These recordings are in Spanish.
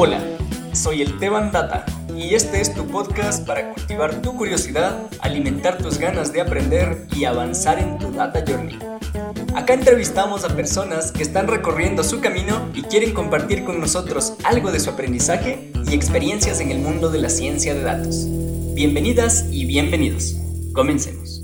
Hola, soy el Teban Data y este es tu podcast para cultivar tu curiosidad, alimentar tus ganas de aprender y avanzar en tu Data Journey. Acá entrevistamos a personas que están recorriendo su camino y quieren compartir con nosotros algo de su aprendizaje y experiencias en el mundo de la ciencia de datos. Bienvenidas y bienvenidos. Comencemos.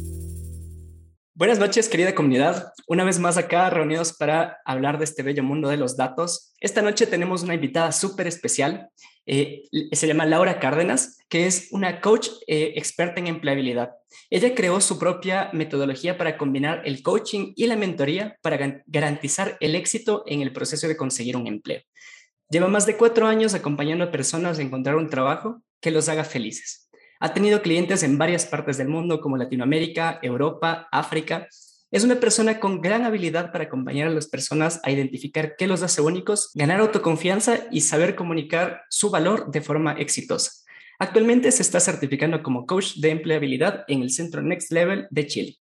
Buenas noches, querida comunidad. Una vez más acá reunidos para hablar de este bello mundo de los datos. Esta noche tenemos una invitada súper especial. Eh, se llama Laura Cárdenas, que es una coach eh, experta en empleabilidad. Ella creó su propia metodología para combinar el coaching y la mentoría para garantizar el éxito en el proceso de conseguir un empleo. Lleva más de cuatro años acompañando a personas a encontrar un trabajo que los haga felices. Ha tenido clientes en varias partes del mundo como Latinoamérica, Europa, África. Es una persona con gran habilidad para acompañar a las personas a identificar qué los hace únicos, ganar autoconfianza y saber comunicar su valor de forma exitosa. Actualmente se está certificando como coach de empleabilidad en el Centro Next Level de Chile.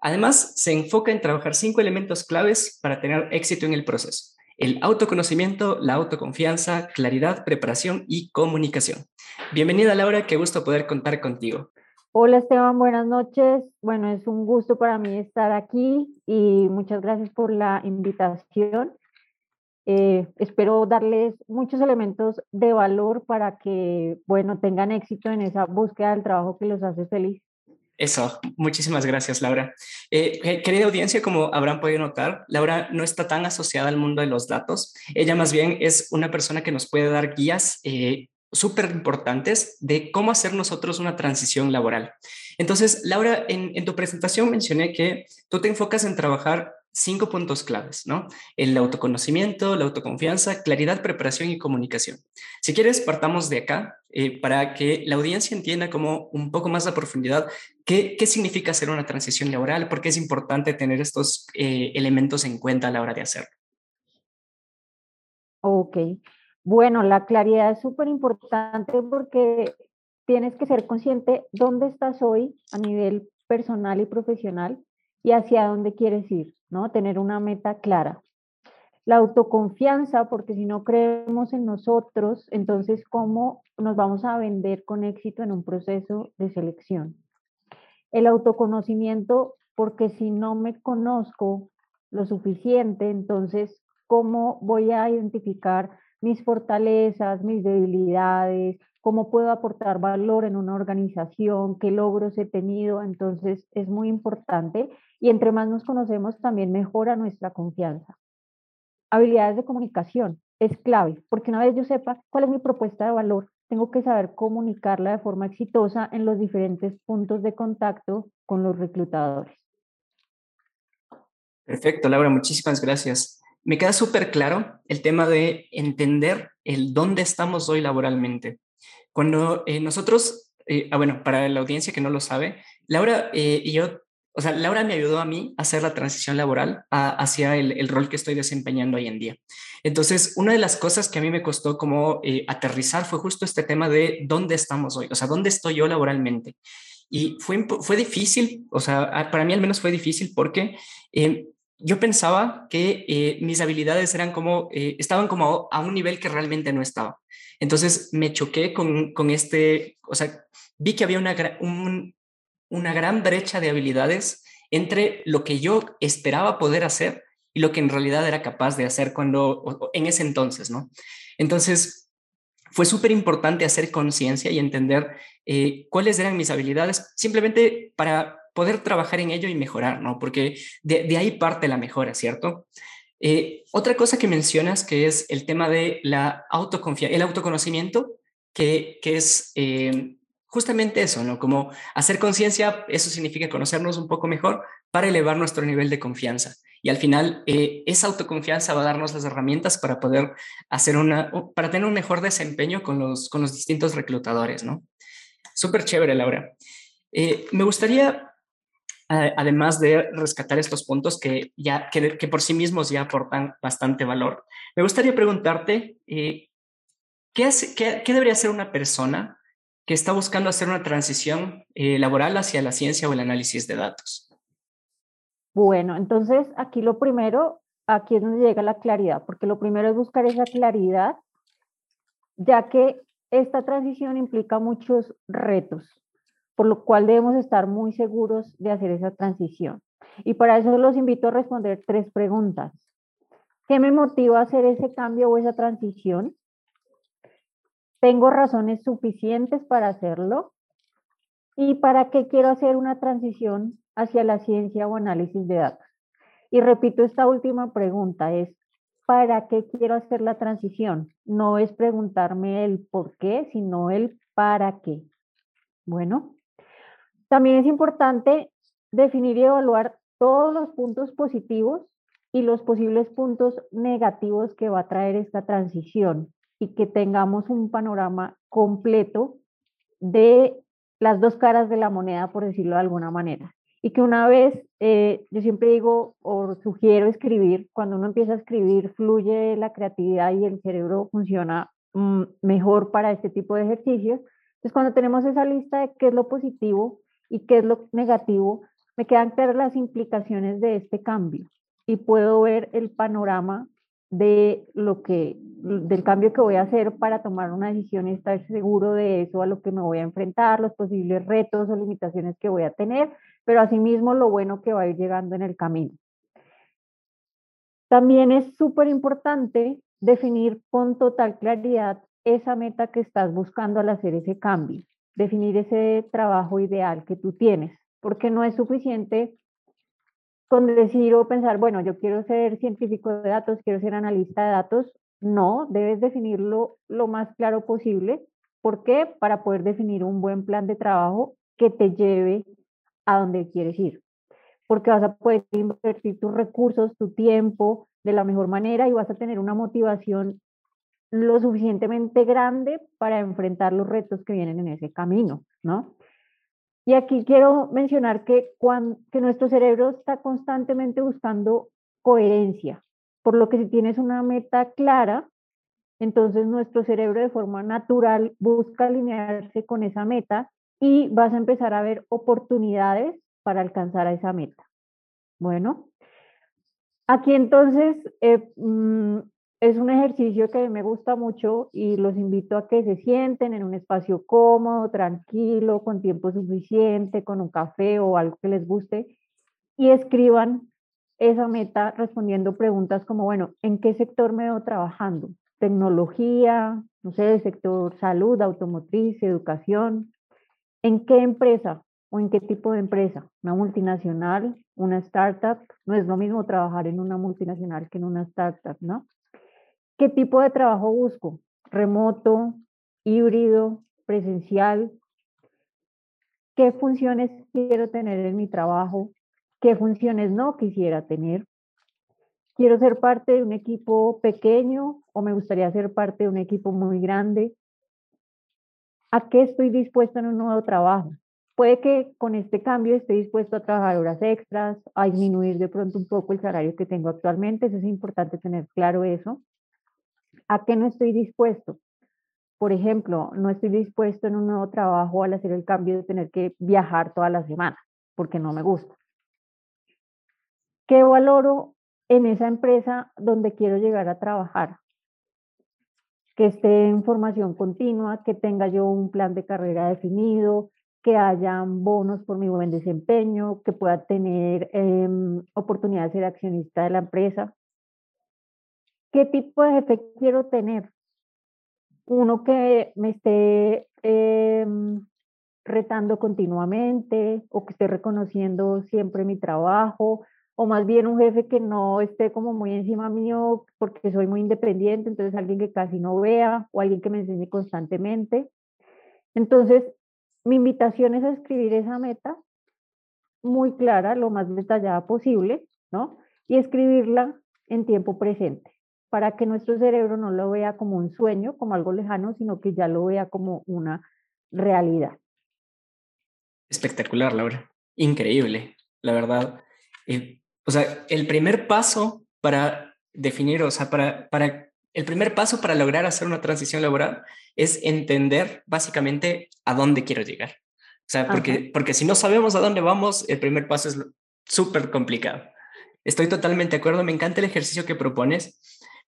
Además, se enfoca en trabajar cinco elementos claves para tener éxito en el proceso. El autoconocimiento, la autoconfianza, claridad, preparación y comunicación. Bienvenida Laura, qué gusto poder contar contigo. Hola Esteban, buenas noches. Bueno, es un gusto para mí estar aquí y muchas gracias por la invitación. Eh, espero darles muchos elementos de valor para que, bueno, tengan éxito en esa búsqueda del trabajo que los hace feliz. Eso, muchísimas gracias, Laura. Eh, querida audiencia, como habrán podido notar, Laura no está tan asociada al mundo de los datos. Ella más bien es una persona que nos puede dar guías eh, súper importantes de cómo hacer nosotros una transición laboral. Entonces, Laura, en, tu presentación mencioné que tú te enfocas en trabajar cinco puntos claves, ¿no? El autoconocimiento, la autoconfianza, claridad, preparación y comunicación. Si quieres, partamos de acá eh, para que la audiencia entienda como un poco más a profundidad qué, qué significa hacer una transición laboral, por qué es importante tener estos eh, elementos en cuenta a la hora de hacerlo. Ok, bueno, la claridad es súper importante porque tienes que ser consciente dónde estás hoy a nivel personal y profesional y hacia dónde quieres ir, ¿no? Tener una meta clara. La autoconfianza, porque si no creemos en nosotros, entonces cómo nos vamos a vender con éxito en un proceso de selección. El autoconocimiento, porque si no me conozco lo suficiente, entonces cómo voy a identificar mis fortalezas, mis debilidades, cómo puedo aportar valor en una organización, qué logros he tenido. Entonces es muy importante y entre más nos conocemos también mejora nuestra confianza. Habilidades de comunicación es clave, porque una vez yo sepa cuál es mi propuesta de valor, tengo que saber comunicarla de forma exitosa en los diferentes puntos de contacto con los reclutadores. Perfecto, Laura, muchísimas gracias me queda súper claro el tema de entender el dónde estamos hoy laboralmente. Cuando eh, nosotros, eh, ah, bueno, para la audiencia que no lo sabe, Laura eh, y yo, o sea, Laura me ayudó a mí a hacer la transición laboral hacia el, el, rol que estoy desempeñando hoy en día. Entonces, una de las cosas que a mí me costó como aterrizar fue justo este tema de dónde estamos hoy, o sea, dónde estoy yo laboralmente. Y fue, fue difícil, o sea, para mí al menos fue difícil porque yo pensaba que eh, mis habilidades eran como, eh, estaban como a, un nivel que realmente no estaba. Entonces me choqué con, con este, o sea, vi que había una, una gran brecha de habilidades entre lo que yo esperaba poder hacer y lo que en realidad era capaz de hacer cuando, en ese entonces, ¿no? Entonces, fue súper importante hacer conciencia y entender eh, cuáles eran mis habilidades, simplemente para poder trabajar en ello y mejorar, ¿no? Porque de, ahí parte la mejora, ¿cierto? Eh, otra cosa que mencionas que es el tema de la autoconfianza, el autoconocimiento, que, que es eh, justamente eso, ¿no? Como hacer conciencia, eso significa conocernos un poco mejor para elevar nuestro nivel de confianza. Y al final, eh, esa autoconfianza va a darnos las herramientas para poder hacer una, para tener un mejor desempeño con los, con los distintos reclutadores, ¿no? Súper chévere, Laura. me gustaría además de rescatar estos puntos que, ya, que, por sí mismos ya aportan bastante valor. Me gustaría preguntarte, eh, ¿qué, qué, debería hacer una persona que está buscando hacer una transición eh, laboral hacia la ciencia o el análisis de datos? Bueno, entonces aquí lo primero, aquí es donde llega la claridad, porque lo primero es buscar esa claridad ya que esta transición implica muchos retos, por lo cual debemos estar muy seguros de hacer esa transición. Y para eso los invito a responder tres preguntas. ¿Qué me motiva a hacer ese cambio o esa transición? ¿Tengo razones suficientes para hacerlo? ¿Y para qué quiero hacer una transición hacia la ciencia o análisis de datos? Y repito esta última pregunta, es ¿para qué quiero hacer la transición? No es preguntarme el por qué, sino el para qué. Bueno, también es importante definir y evaluar todos los puntos positivos y los posibles puntos negativos que va a traer esta transición y que tengamos un panorama completo de las dos caras de la moneda, por decirlo de alguna manera. Y que una vez, eh, yo siempre digo o sugiero escribir, cuando uno empieza a escribir, fluye la creatividad y el cerebro funciona mm, mejor para este tipo de ejercicios. Entonces, cuando tenemos esa lista de qué es lo positivo y qué es lo negativo, me quedan claras las implicaciones de este cambio y puedo ver el panorama de lo que, del cambio que voy a hacer para tomar una decisión y estar seguro de eso a lo que me voy a enfrentar, los posibles retos o limitaciones que voy a tener, pero asimismo lo bueno que va a ir llegando en el camino. También es súper importante definir con total claridad esa meta que estás buscando al hacer ese cambio, definir ese trabajo ideal que tú tienes, porque no es suficiente con decir o pensar, bueno, yo quiero ser científico de datos, quiero ser analista de datos, no, debes definirlo lo más claro posible. ¿Por qué? Para poder definir un buen plan de trabajo que te lleve a donde quieres ir. Porque vas a poder invertir tus recursos, tu tiempo de la mejor manera y vas a tener una motivación lo suficientemente grande para enfrentar los retos que vienen en ese camino, ¿no? Y aquí quiero mencionar que, cuando, nuestro cerebro está constantemente buscando coherencia, por lo que si tienes una meta clara, entonces nuestro cerebro de forma natural busca alinearse con esa meta y vas a empezar a ver oportunidades para alcanzar a esa meta. Bueno, aquí entonces eh, mm, es un ejercicio que me gusta mucho y los invito a que se sienten en un espacio cómodo, tranquilo, con tiempo suficiente, con un café o algo que les guste y escriban esa meta respondiendo preguntas como, bueno, ¿en qué sector me veo trabajando? Tecnología, no sé, sector salud, automotriz, educación. ¿En qué empresa o en qué tipo de empresa? ¿Una multinacional? ¿Una startup? No es lo mismo trabajar en una multinacional que en una startup, ¿no? ¿Qué tipo de trabajo busco? ¿Remoto, híbrido, presencial? ¿Qué funciones quiero tener en mi trabajo? ¿Qué funciones no quisiera tener? ¿Quiero ser parte de un equipo pequeño o me gustaría ser parte de un equipo muy grande? ¿A qué estoy dispuesto en un nuevo trabajo? Puede que con este cambio esté dispuesto a trabajar horas extras, a disminuir de pronto un poco el salario que tengo actualmente. Eso es importante tener claro eso. ¿A qué no estoy dispuesto? Por ejemplo, no estoy dispuesto en un nuevo trabajo al hacer el cambio de tener que viajar toda la semana, porque no me gusta. ¿Qué valoro en esa empresa donde quiero llegar a trabajar? Que esté en formación continua, que tenga yo un plan de carrera definido, que hayan bonos por mi buen desempeño, que pueda tener em, oportunidad de ser accionista de la empresa. ¿Qué tipo de jefe quiero tener? Uno que me esté em, retando continuamente o que esté reconociendo siempre mi trabajo o más bien un jefe que no esté como muy encima mío porque soy muy independiente, entonces alguien que casi no vea o alguien que me enseñe constantemente. Entonces, mi invitación es a escribir esa meta muy clara, lo más detallada posible, ¿no? Y escribirla en tiempo presente para que nuestro cerebro no lo vea como un sueño, como algo lejano, sino que ya lo vea como una realidad. Espectacular, Laura. Increíble, la verdad. Eh, o sea, el primer paso para definir, o sea, para, para, el primer paso para lograr hacer una transición laboral es entender básicamente a dónde quiero llegar. O sea, porque, porque si no sabemos a dónde vamos, el primer paso es súper complicado. Estoy totalmente de acuerdo, me encanta el ejercicio que propones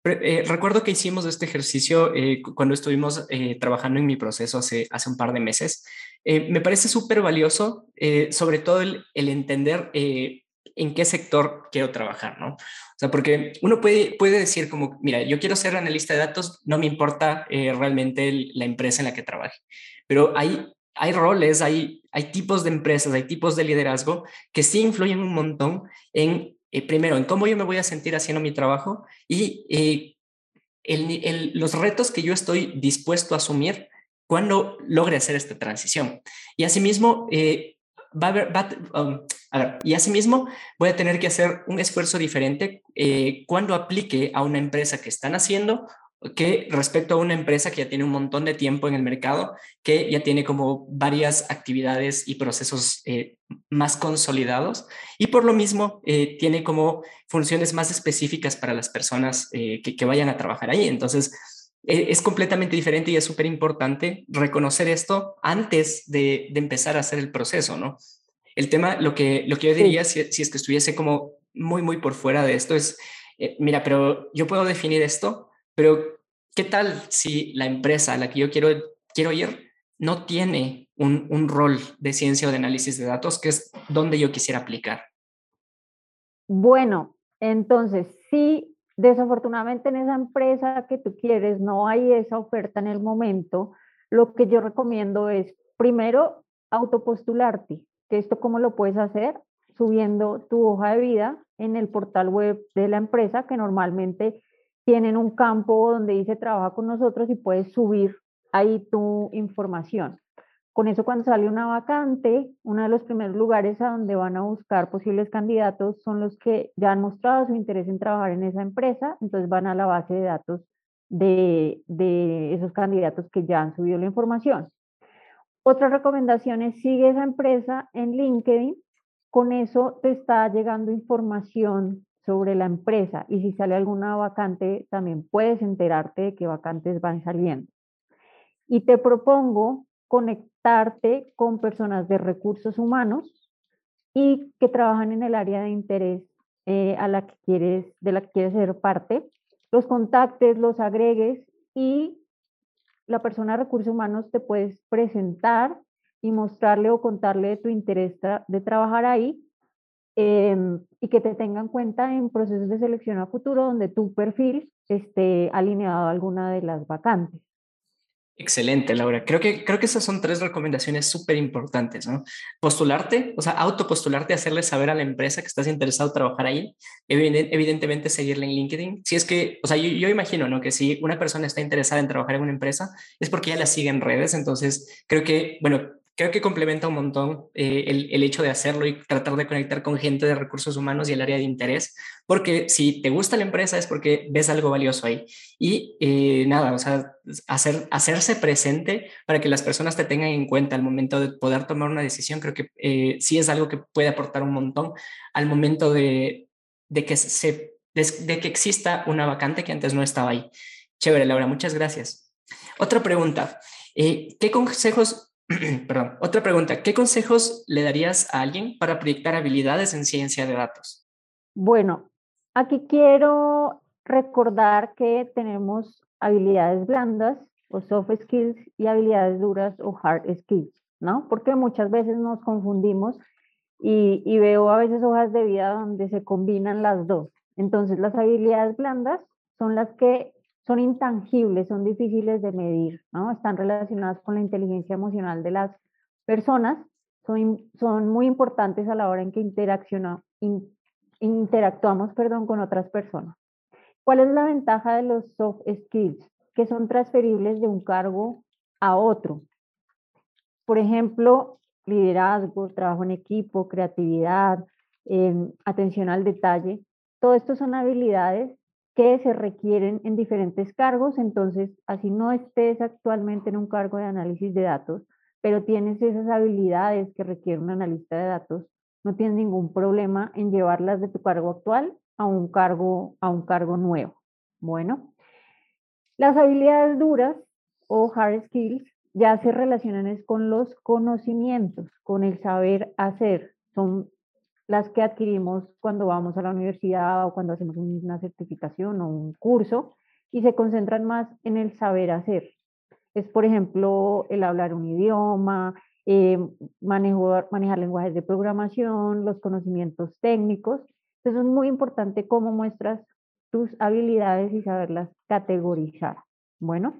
Eh, recuerdo que hicimos este ejercicio eh, cuando estuvimos eh, trabajando en mi proceso hace, hace un par de meses. me parece súper valioso, sobre todo el, entender en qué sector quiero trabajar, ¿no? O sea, porque uno puede, puede decir como, mira, yo quiero ser analista de datos, no me importa realmente la empresa en la que trabaje, pero hay, hay roles, hay, hay tipos de empresas, hay tipos de liderazgo que sí influyen un montón en eh, primero, en cómo yo me voy a sentir haciendo mi trabajo y eh, los retos que yo estoy dispuesto a asumir cuando logre hacer esta transición. Y asimismo, eh, va a haber, um, y asimismo voy a tener que hacer un esfuerzo diferente cuando aplique a una empresa que están haciendo que respecto a una empresa que ya tiene un montón de tiempo en el mercado, que ya tiene como varias actividades y procesos eh, más consolidados y por lo mismo eh, tiene como funciones más específicas para las personas eh, que, vayan a trabajar ahí. Entonces, es completamente diferente y es súper importante reconocer esto antes de, empezar a hacer el proceso, ¿no? El tema, lo que, lo que yo diría, si, si es que estuviese como muy, muy por fuera de esto, es, mira, pero yo puedo definir esto, pero, ¿qué tal si la empresa a la que yo quiero, quiero ir no tiene un, un rol de ciencia o de análisis de datos, que es donde yo quisiera aplicar? Bueno, entonces, si desafortunadamente en esa empresa que tú quieres no hay esa oferta en el momento, lo que yo recomiendo es primero autopostularte, que esto cómo lo puedes hacer subiendo tu hoja de vida en el portal web de la empresa, que normalmente tienen un campo donde dice trabaja con nosotros y puedes subir ahí tu información. Con eso cuando sale una vacante, uno de los primeros lugares a donde van a buscar posibles candidatos son los que ya han mostrado su interés en trabajar en esa empresa, entonces van a la base de datos de, esos candidatos que ya han subido la información. Otra recomendación es sigue esa empresa en LinkedIn, con eso te está llegando información sobre la empresa y si sale alguna vacante, también puedes enterarte de qué vacantes van saliendo. Y te propongo conectarte con personas de recursos humanos y que trabajan en el área de interés eh, a la que quieres, de la que quieres ser parte, los contactes, los agregues y la persona de recursos humanos te puedes presentar y mostrarle o contarle de tu interés de trabajar ahí Em, y que te tengan en cuenta en procesos de selección a futuro donde tu perfil esté alineado a alguna de las vacantes. Excelente, Laura. Creo que, creo que esas son tres recomendaciones súper importantes. Postularte, o sea, autopostularte, hacerle saber a la empresa que estás interesado en trabajar ahí. Evidentemente, seguirle en LinkedIn. Si es que, o sea, yo, yo, imagino, ¿no? Que si una persona está interesada en trabajar en una empresa, es porque ya la sigue en redes. Entonces, creo que, bueno, creo que complementa un montón eh, el, hecho de hacerlo y tratar de conectar con gente de recursos humanos y el área de interés, porque si te gusta la empresa es porque ves algo valioso ahí. Y eh, nada, o sea, hacer, hacerse presente para que las personas te tengan en cuenta al momento de poder tomar una decisión, creo que eh, sí es algo que puede aportar un montón al momento de, de que, se, de que exista una vacante que antes no estaba ahí. Chévere, Laura, muchas gracias. Otra pregunta. ¿Qué consejos Perdón. Otra pregunta. ¿Qué consejos le darías a alguien para proyectar habilidades en ciencia de datos? Bueno, aquí quiero recordar que tenemos habilidades blandas o soft skills y habilidades duras o hard skills, ¿no? Porque muchas veces nos confundimos y, y veo a veces hojas de vida donde se combinan las dos. Entonces, las habilidades blandas son las que son intangibles, son difíciles de medir, ¿no? Están relacionadas con la inteligencia emocional de las personas, son, son muy importantes a la hora en que interactuamos perdón, con otras personas. ¿Cuál es la ventaja de los soft skills? Que son transferibles de un cargo a otro. Por ejemplo, liderazgo, trabajo en equipo, creatividad, em, atención al detalle. Todo esto son habilidades que se requieren en diferentes cargos, entonces así no estés actualmente en un cargo de análisis de datos, pero tienes esas habilidades que requiere un analista de datos, no tienes ningún problema en llevarlas de tu cargo actual a un cargo, a un cargo nuevo. Bueno, las habilidades duras o hard skills ya se relacionan es con los conocimientos, con el saber hacer. Son las que adquirimos cuando vamos a la universidad o cuando hacemos una certificación o un curso y se concentran más en el saber hacer. Es, por ejemplo, el hablar un idioma, eh, manejar, manejar lenguajes de programación, los conocimientos técnicos. Entonces es muy importante cómo muestras tus habilidades y saberlas categorizar. Bueno,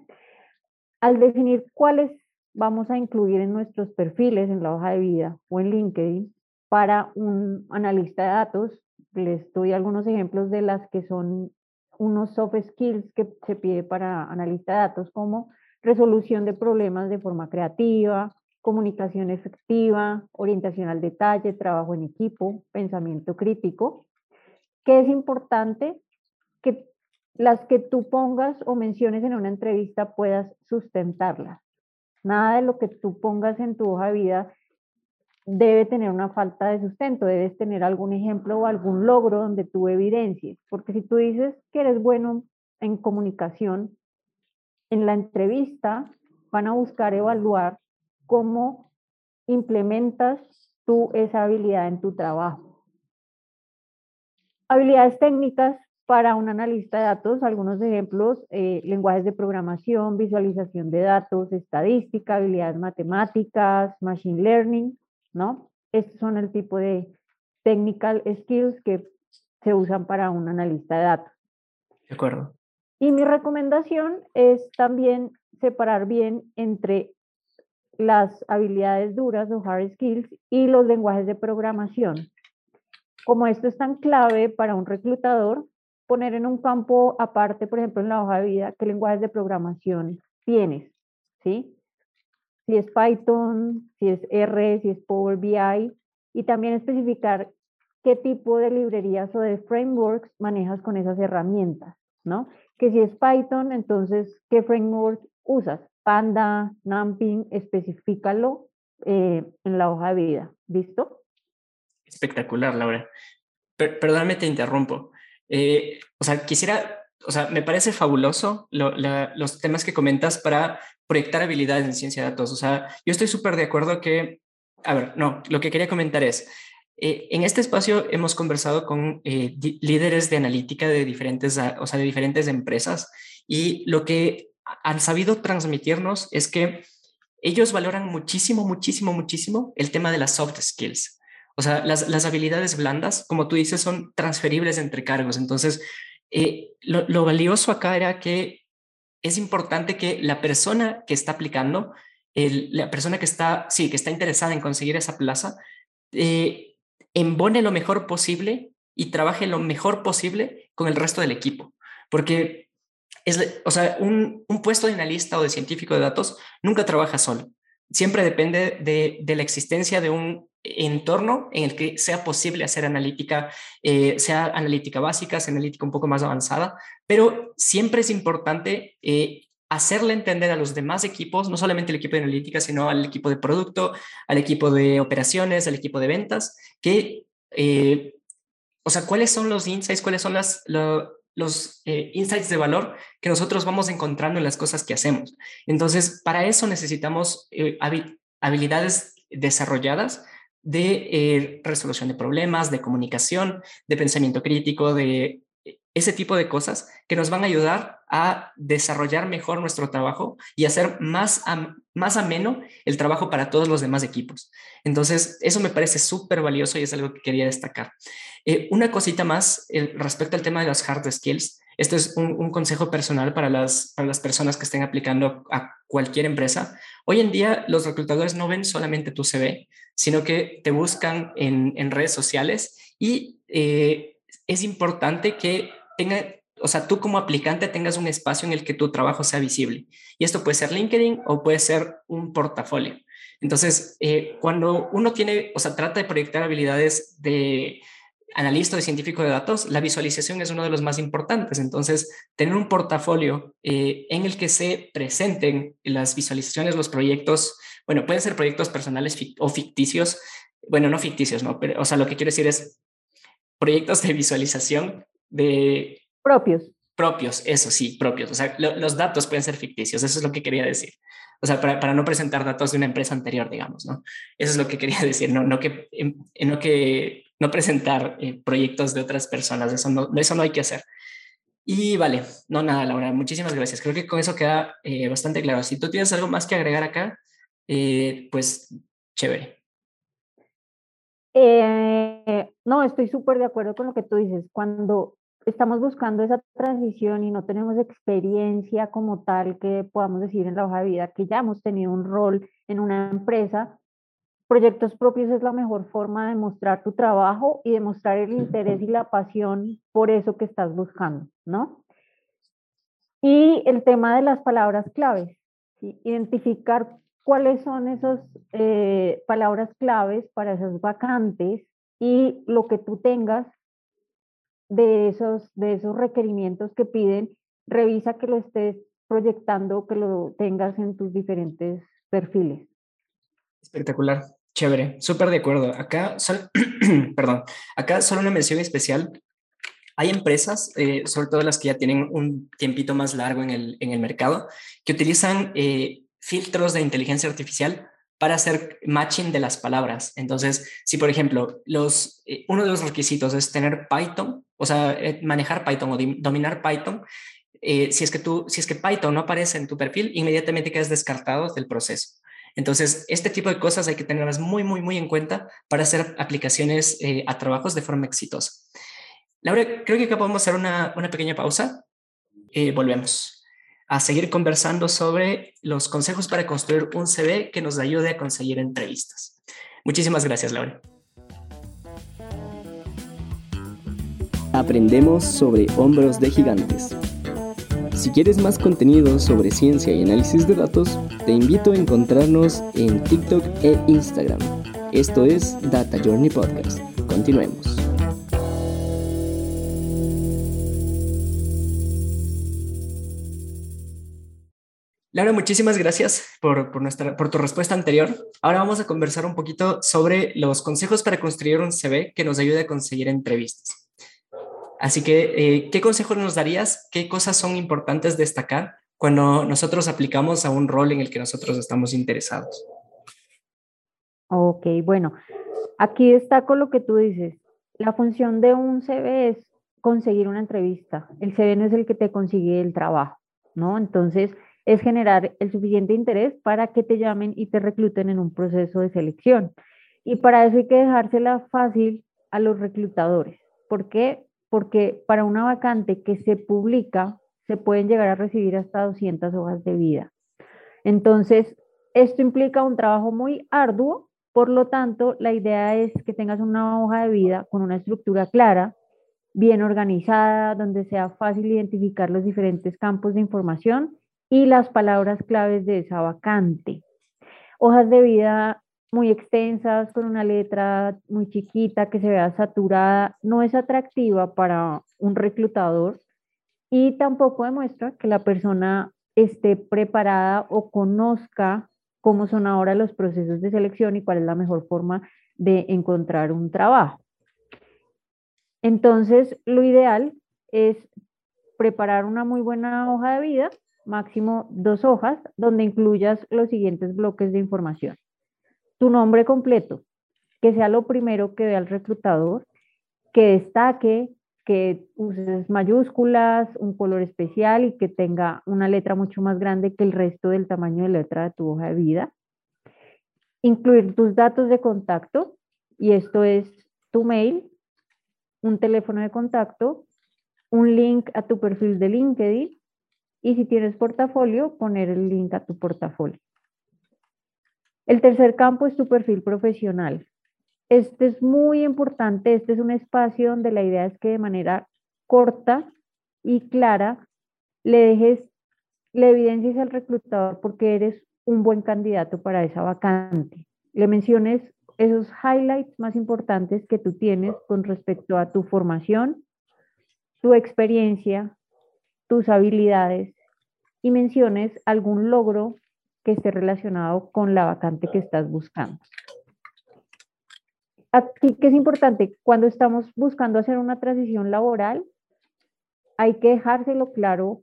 al definir cuáles vamos a incluir en nuestros perfiles en la hoja de vida o en LinkedIn para un analista de datos, les doy algunos ejemplos de las que son unos soft skills que se pide para analista de datos como resolución de problemas de forma creativa, comunicación efectiva, orientación al detalle, trabajo en equipo, pensamiento crítico, que es importante que las que tú pongas o menciones en una entrevista puedas sustentarlas. Nada de lo que tú pongas en tu hoja de vida debe tener una falta de sustento, debes tener algún ejemplo o algún logro donde tú evidencies, porque si tú dices que eres bueno en comunicación, en la entrevista van a buscar evaluar cómo implementas tú esa habilidad en tu trabajo. Habilidades técnicas para un analista de datos, algunos ejemplos, eh, lenguajes de programación, visualización de datos, estadística, habilidades matemáticas, machine learning, ¿no? Estos son el tipo de technical skills que se usan para un analista de datos. De acuerdo. Y mi recomendación es también separar bien entre las habilidades duras o hard skills y los lenguajes de programación. Como esto es tan clave para un reclutador, poner en un campo aparte, por ejemplo, en la hoja de vida, qué lenguajes de programación tienes, ¿sí? Si es Python, si es R, si es Power BI, y también especificar qué tipo de librerías o de frameworks manejas con esas herramientas, ¿no? Que si es Python, entonces, ¿qué framework usas? Panda, Numping, especifícalo eh, en la hoja de vida. ¿Listo? Espectacular, Laura. perdóname, te interrumpo. Eh, o sea, quisiera, o sea, me parece fabuloso los temas que comentas para proyectar habilidades en ciencia de datos. O sea, yo estoy súper de acuerdo que, a ver, no, lo que quería comentar es, eh, en este espacio hemos conversado con líderes de analítica de diferentes, o sea, de diferentes empresas y lo que han sabido transmitirnos es que ellos valoran muchísimo, muchísimo, muchísimo el tema de las soft skills. O sea, las, habilidades blandas, como tú dices, son transferibles entre cargos. Entonces, eh, lo, valioso acá era que es importante que la persona que está aplicando, la persona que está, sí, que está interesada en conseguir esa plaza, eh, embone lo mejor posible y trabaje lo mejor posible con el resto del equipo. Porque es, o sea, un, puesto de analista o de científico de datos nunca trabaja solo. Siempre depende de, la existencia de un entorno en el que sea posible hacer analítica, eh, sea analítica básica, sea analítica un poco más avanzada, pero siempre es importante eh, hacerle entender a los demás equipos, no solamente el equipo de analítica, sino al equipo de producto, al equipo de operaciones, al equipo de ventas, que, eh, o sea, cuáles son los insights, cuáles son las, los eh, insights de valor que nosotros vamos encontrando en las cosas que hacemos. Entonces, para eso necesitamos eh, habilidades desarrolladas de eh, resolución de problemas, de comunicación, de pensamiento crítico, de ese tipo de cosas que nos van a ayudar a desarrollar mejor nuestro trabajo y hacer más, más ameno el trabajo para todos los demás equipos. Entonces, eso me parece súper valioso y es algo que quería destacar. Eh, una cosita más eh, respecto al tema de las hard skills. Esto es un, consejo personal para las, para las personas que estén aplicando a cualquier empresa. Hoy en día los reclutadores no ven solamente tu CV, sino que te buscan en, redes sociales y eh, es importante que tenga, o sea, tú como aplicante tengas un espacio en el que tu trabajo sea visible. Y esto puede ser LinkedIn o puede ser un portafolio. Entonces, eh, cuando uno tiene, o sea, trata de proyectar habilidades de analista de científico de datos, la visualización es uno de los más importantes. Entonces, tener un portafolio eh, en el que se presenten las visualizaciones, los proyectos, bueno, pueden ser proyectos personales o ficticios, bueno, no ficticios, ¿no? Pero, o sea, lo que quiero decir es proyectos de visualización de... Propios. Propios, eso sí, propios. O sea, los datos pueden ser ficticios, eso es lo que quería decir. O sea, para, no presentar datos de una empresa anterior, digamos, ¿no? Eso es lo que quería decir, no, no, que, no que no presentar eh, proyectos de otras personas, eso no, eso no hay que hacer. Y vale, no nada, Laura, muchísimas gracias. Creo que con eso queda eh, bastante claro. Si tú tienes algo más que agregar acá, eh, pues chévere. no, estoy súper de acuerdo con lo que tú dices. Cuando estamos buscando esa transición y no tenemos experiencia como tal que podamos decir en la hoja de vida que ya hemos tenido un rol en una empresa, proyectos propios es la mejor forma de mostrar tu trabajo y demostrar el interés y la pasión por eso que estás buscando, ¿no? Y el tema de las palabras claves, identificar cuáles son esas eh, palabras claves para esas vacantes y lo que tú tengas de esos, de esos requerimientos que piden, revisa que lo estés proyectando, que lo tengas en tus diferentes perfiles. Espectacular, chévere, súper de acuerdo. Acá, perdón, acá solo una mención especial. Hay empresas, eh, sobre todo las que ya tienen un tiempito más largo en el, en el mercado, que utilizan eh, filtros de inteligencia artificial para hacer matching de las palabras. Entonces, si por ejemplo, los, eh, uno de los requisitos es tener Python, o sea, eh, manejar Python o dominar Python, eh, si, es que tú, si es que Python no aparece en tu perfil, inmediatamente quedas descartado del proceso. Entonces, este tipo de cosas hay que tenerlas muy, muy, muy en cuenta para hacer aplicaciones a trabajos de forma exitosa. Laura, creo que podemos hacer una, una pequeña pausa. volvemos a seguir conversando sobre los consejos para construir un CV que nos ayude a conseguir entrevistas. Muchísimas gracias, Laura. Aprendemos sobre hombros de gigantes. Si quieres más contenido sobre ciencia y análisis de datos, te invito a encontrarnos en TikTok e Instagram. Esto es Data Journey Podcast. Continuemos. Laura, muchísimas gracias por, nuestra, por tu respuesta anterior. Ahora vamos a conversar un poquito sobre los consejos para construir un CV que nos ayude a conseguir entrevistas. Así que, eh, ¿qué consejos nos darías? ¿Qué cosas son importantes destacar cuando nosotros aplicamos a un rol en el que nosotros estamos interesados? Ok, bueno, aquí destaco lo que tú dices. La función de un CV es conseguir una entrevista. El CV no es el que te consigue el trabajo, ¿no? Entonces, es generar el suficiente interés para que te llamen y te recluten en un proceso de selección. Y para eso hay que dejársela fácil a los reclutadores. ¿Por qué? Porque para una vacante que se publica, se pueden llegar a recibir hasta 200 hojas de vida. Entonces, esto implica un trabajo muy arduo, por lo tanto, la idea es que tengas una hoja de vida con una estructura clara, bien organizada, donde sea fácil identificar los diferentes campos de información y las palabras claves de esa vacante. Hojas de vida muy extensas, con una letra muy chiquita, que se vea saturada, no es atractiva para un reclutador y tampoco demuestra que la persona esté preparada o conozca cómo son ahora los procesos de selección y cuál es la mejor forma de encontrar un trabajo. Entonces, lo ideal es preparar una muy buena hoja de vida máximo dos hojas, donde incluyas los siguientes bloques de información. Tu nombre completo, que sea lo primero que vea el reclutador, que destaque, que uses mayúsculas, un color especial y que tenga una letra mucho más grande que el resto del tamaño de letra de tu hoja de vida. Incluir tus datos de contacto, y esto es tu mail, un teléfono de contacto, un link a tu perfil de LinkedIn y si tienes portafolio, poner el link a tu portafolio. El tercer campo es tu perfil profesional. Este es muy importante, este es un espacio donde la idea es que de manera corta y clara le dejes, le evidencies al reclutador porque eres un buen candidato para esa vacante. Le menciones esos highlights más importantes que tú tienes con respecto a tu formación, tu experiencia, tus habilidades y menciones algún logro que esté relacionado con la vacante que estás buscando. Aquí que es importante, cuando estamos buscando hacer una transición laboral, hay que dejárselo claro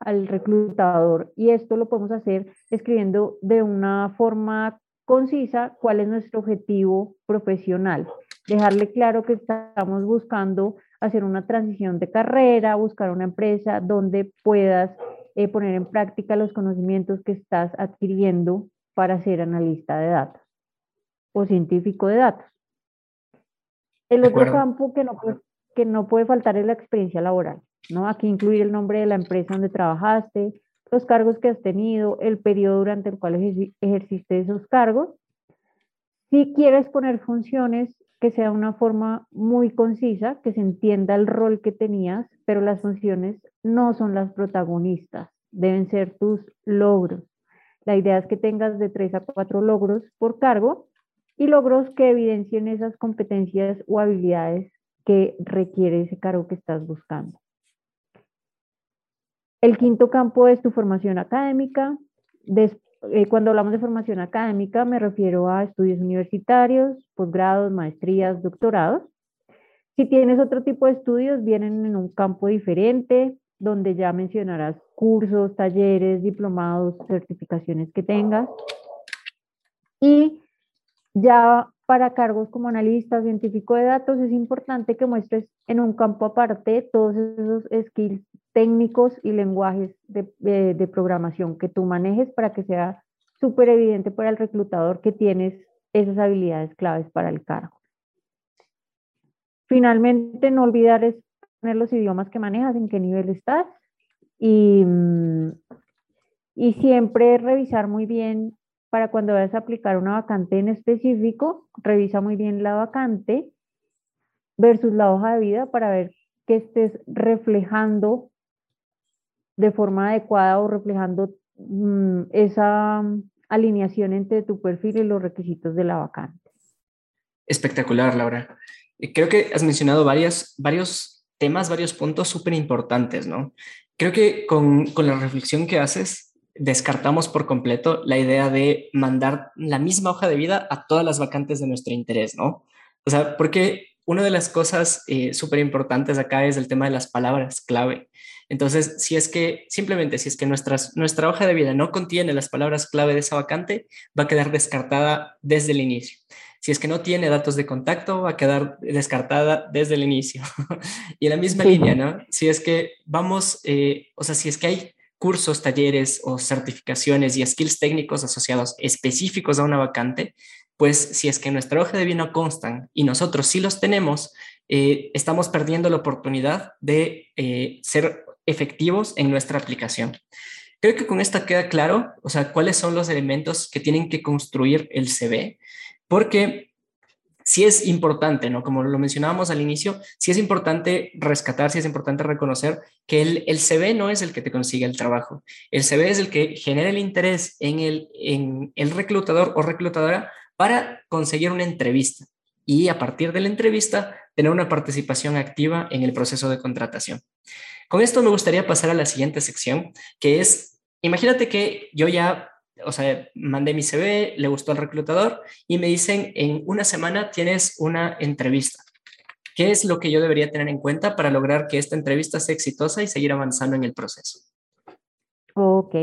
al reclutador y esto lo podemos hacer escribiendo de una forma concisa cuál es nuestro objetivo profesional. dejarle claro que estamos buscando hacer una transición de carrera, buscar una empresa donde puedas eh, poner en práctica los conocimientos que estás adquiriendo para ser analista de datos o científico de datos. El otro campo que no, puede, que no puede faltar es la experiencia laboral. ¿no? Aquí incluir el nombre de la empresa donde trabajaste, los cargos que has tenido, el periodo durante el cual ejerciste esos cargos. Si quieres poner funciones, que sea una forma muy concisa, que se entienda el rol que tenías, pero las funciones no son las protagonistas, deben ser tus logros. La idea es que tengas de tres a cuatro logros por cargo y logros que evidencien esas competencias o habilidades que requiere ese cargo que estás buscando. El quinto campo es tu formación académica. Eh, cuando hablamos de formación académica me refiero a estudios universitarios, posgrados, maestrías, doctorados. Si tienes otro tipo de estudios, vienen en un campo diferente, donde ya mencionarás cursos, talleres, diplomados, certificaciones que tengas. Y ya para cargos como analista científico de datos es importante que muestres en un campo aparte todos esos skills técnicos y lenguajes de, programación que tú manejes para que sea súper evidente para el reclutador que tienes esas habilidades claves para el cargo. Finalmente, no olvidar es poner los idiomas que manejas, en qué nivel estás y, mm, y siempre revisar muy bien para cuando vayas a aplicar una vacante en específico, revisa muy bien la vacante versus la hoja de vida para ver que estés reflejando de forma adecuada o reflejando mm, esa alineación entre tu perfil y los requisitos de la vacante. Espectacular, Laura. Creo que has mencionado varias, varios temas, varios puntos súper importantes, ¿no? Creo que con, con la reflexión que haces, descartamos por completo la idea de mandar la misma hoja de vida a todas las vacantes de nuestro interés, ¿no? O sea, porque una de las cosas eh, súper importantes acá es el tema de las palabras clave. Entonces, si es que simplemente, si es que nuestras, nuestra hoja de vida no contiene las palabras clave de esa vacante, va a quedar descartada desde el inicio. Si es que no tiene datos de contacto, va a quedar descartada desde el inicio. y en la misma línea, ¿no? Si es que vamos, eh, o sea, si es que hay cursos, talleres o certificaciones y skills técnicos asociados específicos a una vacante, pues si es que nuestra hoja de vida no constan y nosotros sí los tenemos, eh, estamos perdiendo la oportunidad de eh, ser efectivos en nuestra aplicación. Creo que con esto queda claro, o sea, cuáles son los elementos que tienen que construir el CV, porque sí es importante, ¿no? Como lo mencionábamos al inicio, sí es importante rescatar, sí es importante reconocer que el, el CV no es el que te consigue el trabajo. El CV es el que genera el interés en el, en el reclutador o reclutadora para conseguir una entrevista y a partir de la entrevista tener una participación activa en el proceso de contratación. Con esto me gustaría pasar a la siguiente sección, que es, imagínate que yo ya o sea, mandé mi CV, le gustó al reclutador y me dicen, en una semana tienes una entrevista. ¿Qué es lo que yo debería tener en cuenta para lograr que esta entrevista sea exitosa y seguir avanzando en el proceso? Ok.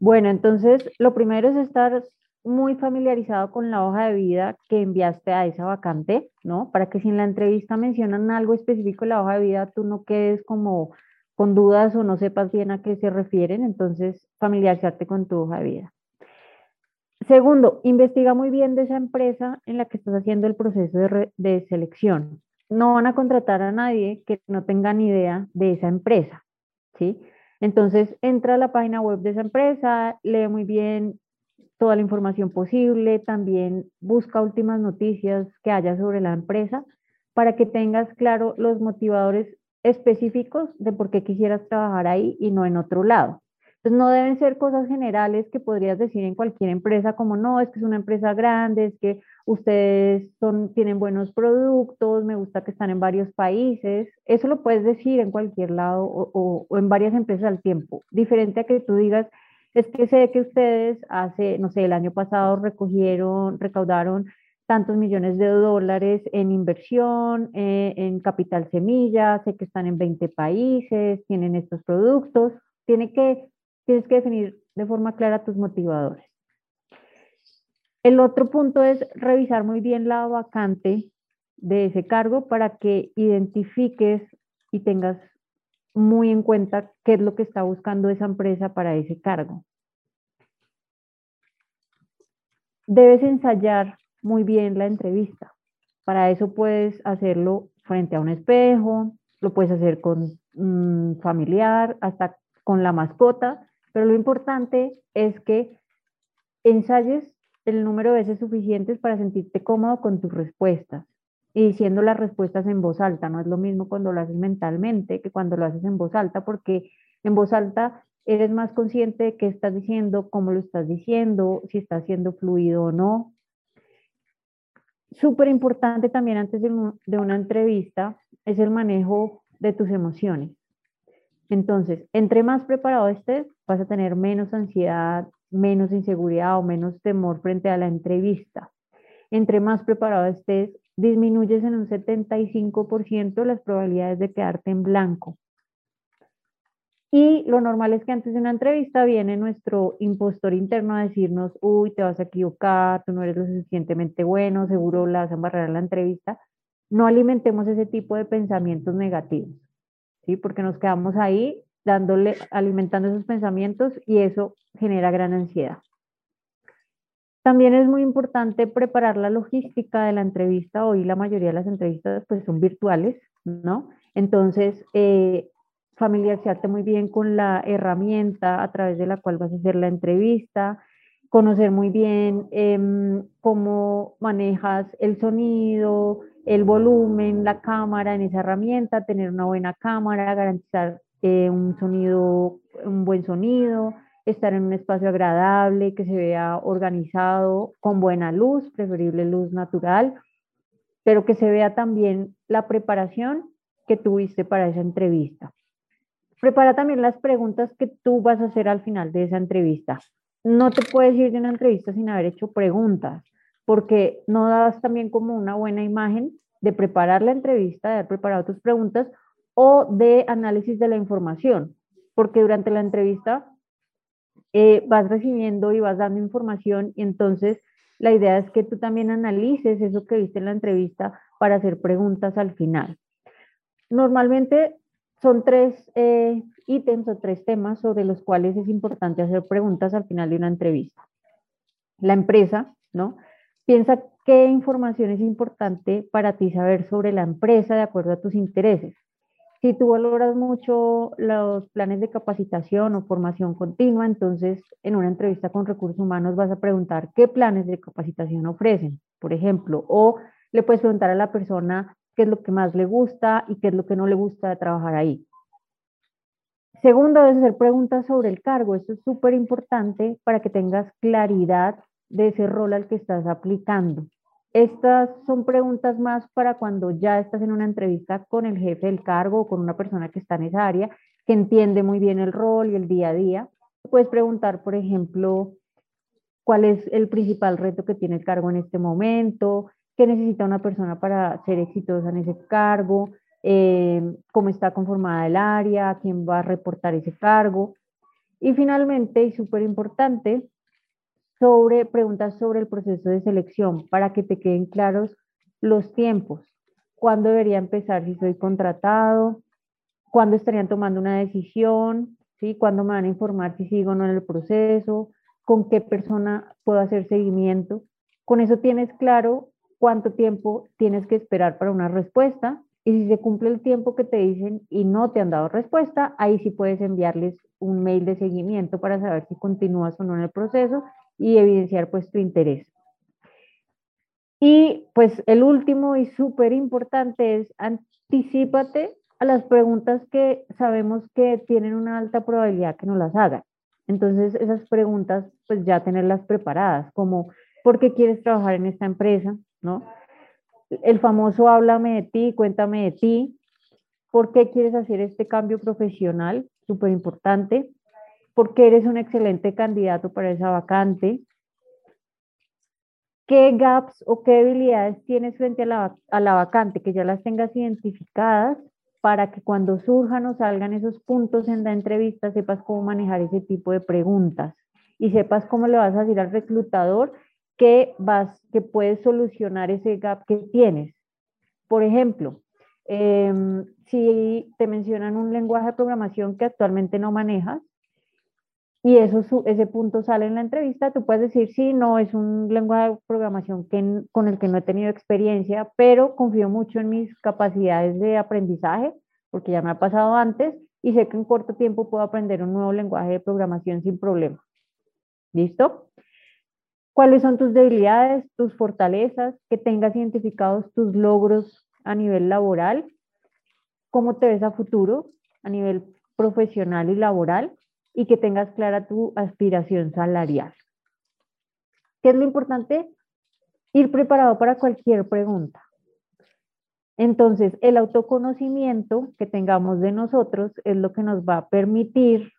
Bueno, entonces lo primero es estar muy familiarizado con la hoja de vida que enviaste a esa vacante, ¿no? Para que si en la entrevista mencionan algo específico en la hoja de vida, tú no quedes como con dudas o no sepas bien a qué se refieren, entonces familiarizarte con tu hoja de vida. Segundo, investiga muy bien de esa empresa en la que estás haciendo el proceso de, selección. No van a contratar a nadie que no tenga ni idea de esa empresa, ¿sí? Entonces, entra a la página web de esa empresa, lee muy bien toda la información posible, también busca últimas noticias que haya sobre la empresa para que tengas claro los motivadores específicos de por qué quisieras trabajar ahí y no en otro lado. Entonces no deben ser cosas generales que podrías decir en cualquier empresa como no, es que es una empresa grande, es que ustedes son, tienen buenos productos, me gusta que están en varios países. Eso lo puedes decir en cualquier lado o, en varias empresas al tiempo. Diferente a que tú digas, es que sé que ustedes hace, no sé, el año pasado recogieron, recaudaron tantos millones de dólares en inversión, eh, en capital semilla, sé que están en 20 países, tienen estos productos, Tiene que, tienes que definir de forma clara tus motivadores. El otro punto es revisar muy bien la vacante de ese cargo para que identifiques y tengas muy en cuenta qué es lo que está buscando esa empresa para ese cargo. Debes ensayar muy bien la entrevista. Para eso puedes hacerlo frente a un espejo, lo puedes hacer con un familiar, hasta con la mascota, pero lo importante es que ensayes el número de veces suficientes para sentirte cómodo con tus respuestas y diciendo las respuestas en voz alta. No es lo mismo cuando lo haces mentalmente que cuando lo haces en voz alta, porque en voz alta eres más consciente de qué estás diciendo, cómo lo estás diciendo, si está siendo fluido o no. Súper importante también antes de, de una entrevista es el manejo de tus emociones. Entonces, entre más preparado estés, vas a tener menos ansiedad, menos inseguridad o menos temor frente a la entrevista. Entre más preparado estés, disminuyes en un 75% las probabilidades de quedarte en blanco. Y lo normal es que antes de una entrevista viene nuestro impostor interno a decirnos, uy, te vas a equivocar, tú no eres lo suficientemente bueno, seguro la vas a embarrar en la entrevista. No alimentemos ese tipo de pensamientos negativos, ¿sí? Porque nos quedamos ahí dándole, alimentando esos pensamientos y eso genera gran ansiedad. También es muy importante preparar la logística de la entrevista. Hoy la mayoría de las entrevistas pues son virtuales, ¿no? Entonces, eh, familiarizarte muy bien con la herramienta a través de la cual vas a hacer la entrevista, conocer muy bien em, cómo manejas el sonido, el volumen, la cámara en esa herramienta, tener una buena cámara, garantizar eh, un sonido, un buen sonido, estar en un espacio agradable, que se vea organizado, con buena luz, preferible luz natural, pero que se vea también la preparación que tuviste para esa entrevista. Prepara también las preguntas que tú vas a hacer al final de esa entrevista. No te puedes ir de una entrevista sin haber hecho preguntas, porque no das también como una buena imagen de preparar la entrevista, de haber preparado tus preguntas o de análisis de la información, porque durante la entrevista eh, vas recibiendo y vas dando información y entonces la idea es que tú también analices eso que viste en la entrevista para hacer preguntas al final. Normalmente son tres eh, ítems o tres temas sobre los cuales es importante hacer preguntas al final de una entrevista. La empresa, ¿no? Piensa qué información es importante para ti saber sobre la empresa de acuerdo a tus intereses. Si tú valoras mucho los planes de capacitación o formación continua, entonces en una entrevista con recursos humanos vas a preguntar qué planes de capacitación ofrecen, por ejemplo, o le puedes preguntar a la persona qué es lo que más le gusta y qué es lo que no le gusta de trabajar ahí. Segundo, debes hacer preguntas sobre el cargo. Esto es súper importante para que tengas claridad de ese rol al que estás aplicando. Estas son preguntas más para cuando ya estás en una entrevista con el jefe del cargo o con una persona que está en esa área, que entiende muy bien el rol y el día a día. Puedes preguntar, por ejemplo, cuál es el principal reto que tiene el cargo en este momento, qué necesita una persona para ser exitosa en ese cargo, eh, cómo está conformada el área, quién va a reportar ese cargo. Y finalmente, y súper importante, sobre preguntas sobre el proceso de selección para que te queden claros los tiempos. ¿Cuándo debería empezar si soy contratado? ¿Cuándo estarían tomando una decisión? ¿Sí? ¿Cuándo me van a informar si sigo o no en el proceso? ¿Con qué persona puedo hacer seguimiento? Con eso tienes claro cuánto tiempo tienes que esperar para una respuesta y si se cumple el tiempo que te dicen y no te han dado respuesta, ahí sí puedes enviarles un mail de seguimiento para saber si continúas o no en el proceso y evidenciar pues tu interés. Y pues el último y súper importante es anticipate a las preguntas que sabemos que tienen una alta probabilidad que no las hagan. Entonces esas preguntas pues ya tenerlas preparadas, como ¿por qué quieres trabajar en esta empresa? ¿No? El famoso háblame de ti, cuéntame de ti. ¿Por qué quieres hacer este cambio profesional? Súper importante porque eres un excelente candidato para esa vacante. ¿Qué gaps o qué debilidades tienes frente a la, vacante? Que ya las tengas identificadas para que cuando surjan o salgan esos puntos en la entrevista sepas cómo manejar ese tipo de preguntas y sepas cómo le vas a decir al reclutador que vas que puedes solucionar ese gap que tienes. Por ejemplo, em, si te mencionan un lenguaje de programación que actualmente no manejas, y eso, ese punto sale en la entrevista, tú puedes decir, sí, no, es un lenguaje de programación que, con el que no he tenido experiencia, pero confío mucho en mis capacidades de aprendizaje, porque ya me ha pasado antes, y sé que en corto tiempo puedo aprender un nuevo lenguaje de programación sin problema. ¿Listo? ¿Cuáles son tus debilidades, tus fortalezas? Que tengas identificados tus logros a nivel laboral. ¿Cómo te ves a futuro a nivel profesional y laboral? Y que tengas clara tu aspiración salarial. ¿Qué es lo importante? Ir preparado para cualquier pregunta. Entonces, el autoconocimiento que tengamos de nosotros es lo que nos va a permitir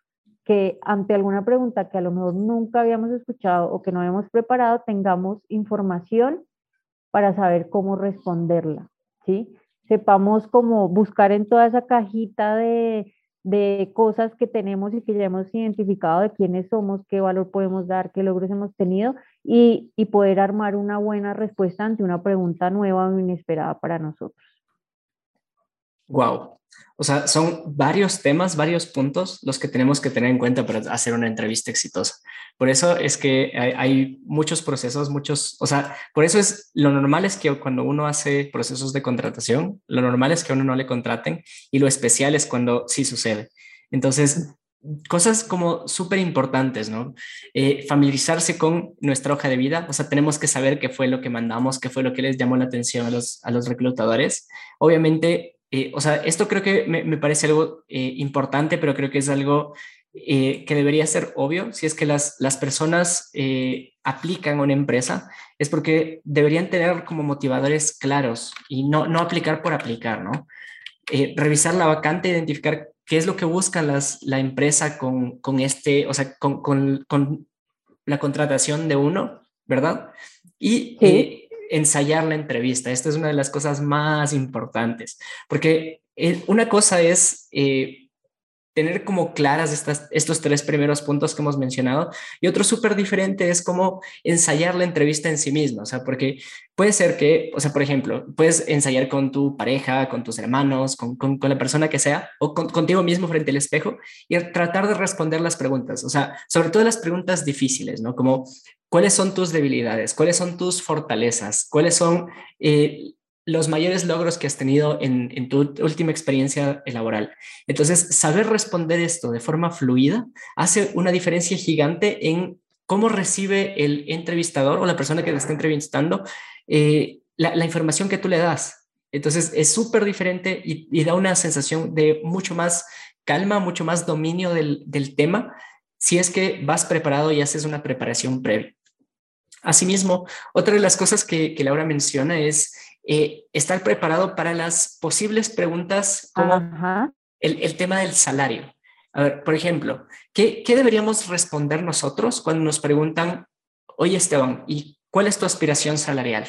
que ante alguna pregunta que a lo mejor nunca habíamos escuchado o que no habíamos preparado, tengamos información para saber cómo responderla, ¿sí? Sepamos cómo buscar en toda esa cajita de de cosas que tenemos y que ya hemos identificado de quiénes somos, qué valor podemos dar, qué logros hemos tenido y, y poder armar una buena respuesta ante una pregunta nueva o inesperada para nosotros. Wow. O sea, son varios temas, varios puntos los que tenemos que tener en cuenta para hacer una entrevista exitosa. Por eso es que hay, muchos procesos, muchos, o sea, por eso es lo normal es que cuando uno hace procesos de contratación, lo normal es que a uno no le contraten y lo especial es cuando sí sucede. Entonces, cosas como súper importantes, ¿no? Eh, familiarizarse con nuestra hoja de vida, o sea, tenemos que saber qué fue lo que mandamos, qué fue lo que les llamó la atención a los, a los reclutadores. Obviamente, eh, o sea, esto creo que me, parece algo eh, importante, pero creo que es algo eh, que debería ser obvio. Si es que las, las personas aplican a una empresa, es porque deberían tener como motivadores claros y no, no aplicar por aplicar, ¿no? revisar la vacante, identificar qué es lo que busca las, la empresa con, con este, o sea, con, con, con, la contratación de uno, ¿verdad? Y ensayar la entrevista. Esta es una de las cosas más importantes, porque eh, una cosa es eh, tener como claras estas, estos tres primeros puntos que hemos mencionado y otro súper diferente es como ensayar la entrevista en sí misma, o sea, porque puede ser que, o sea, por ejemplo, puedes ensayar con tu pareja, con tus hermanos, con, con, la persona que sea, o contigo mismo frente al espejo y tratar de responder las preguntas, o sea, sobre todo las preguntas difíciles, ¿no? Como, ¿cuáles son tus debilidades? ¿Cuáles son tus fortalezas? ¿Cuáles son eh, los mayores logros que has tenido en, tu última experiencia laboral. Entonces, saber responder esto de forma fluida hace una diferencia gigante en cómo recibe el entrevistador o la persona que te está entrevistando eh, la, información que tú le das. Entonces, es súper diferente y, da una sensación de mucho más calma, mucho más dominio del, tema, si es que vas preparado y haces una preparación previa. Asimismo, otra de las cosas que, que Laura menciona es eh, estar preparado para las posibles preguntas como el, tema del salario. A ver, por ejemplo, ¿qué, deberíamos responder nosotros cuando nos preguntan, oye Esteban, ¿y cuál es tu aspiración salarial?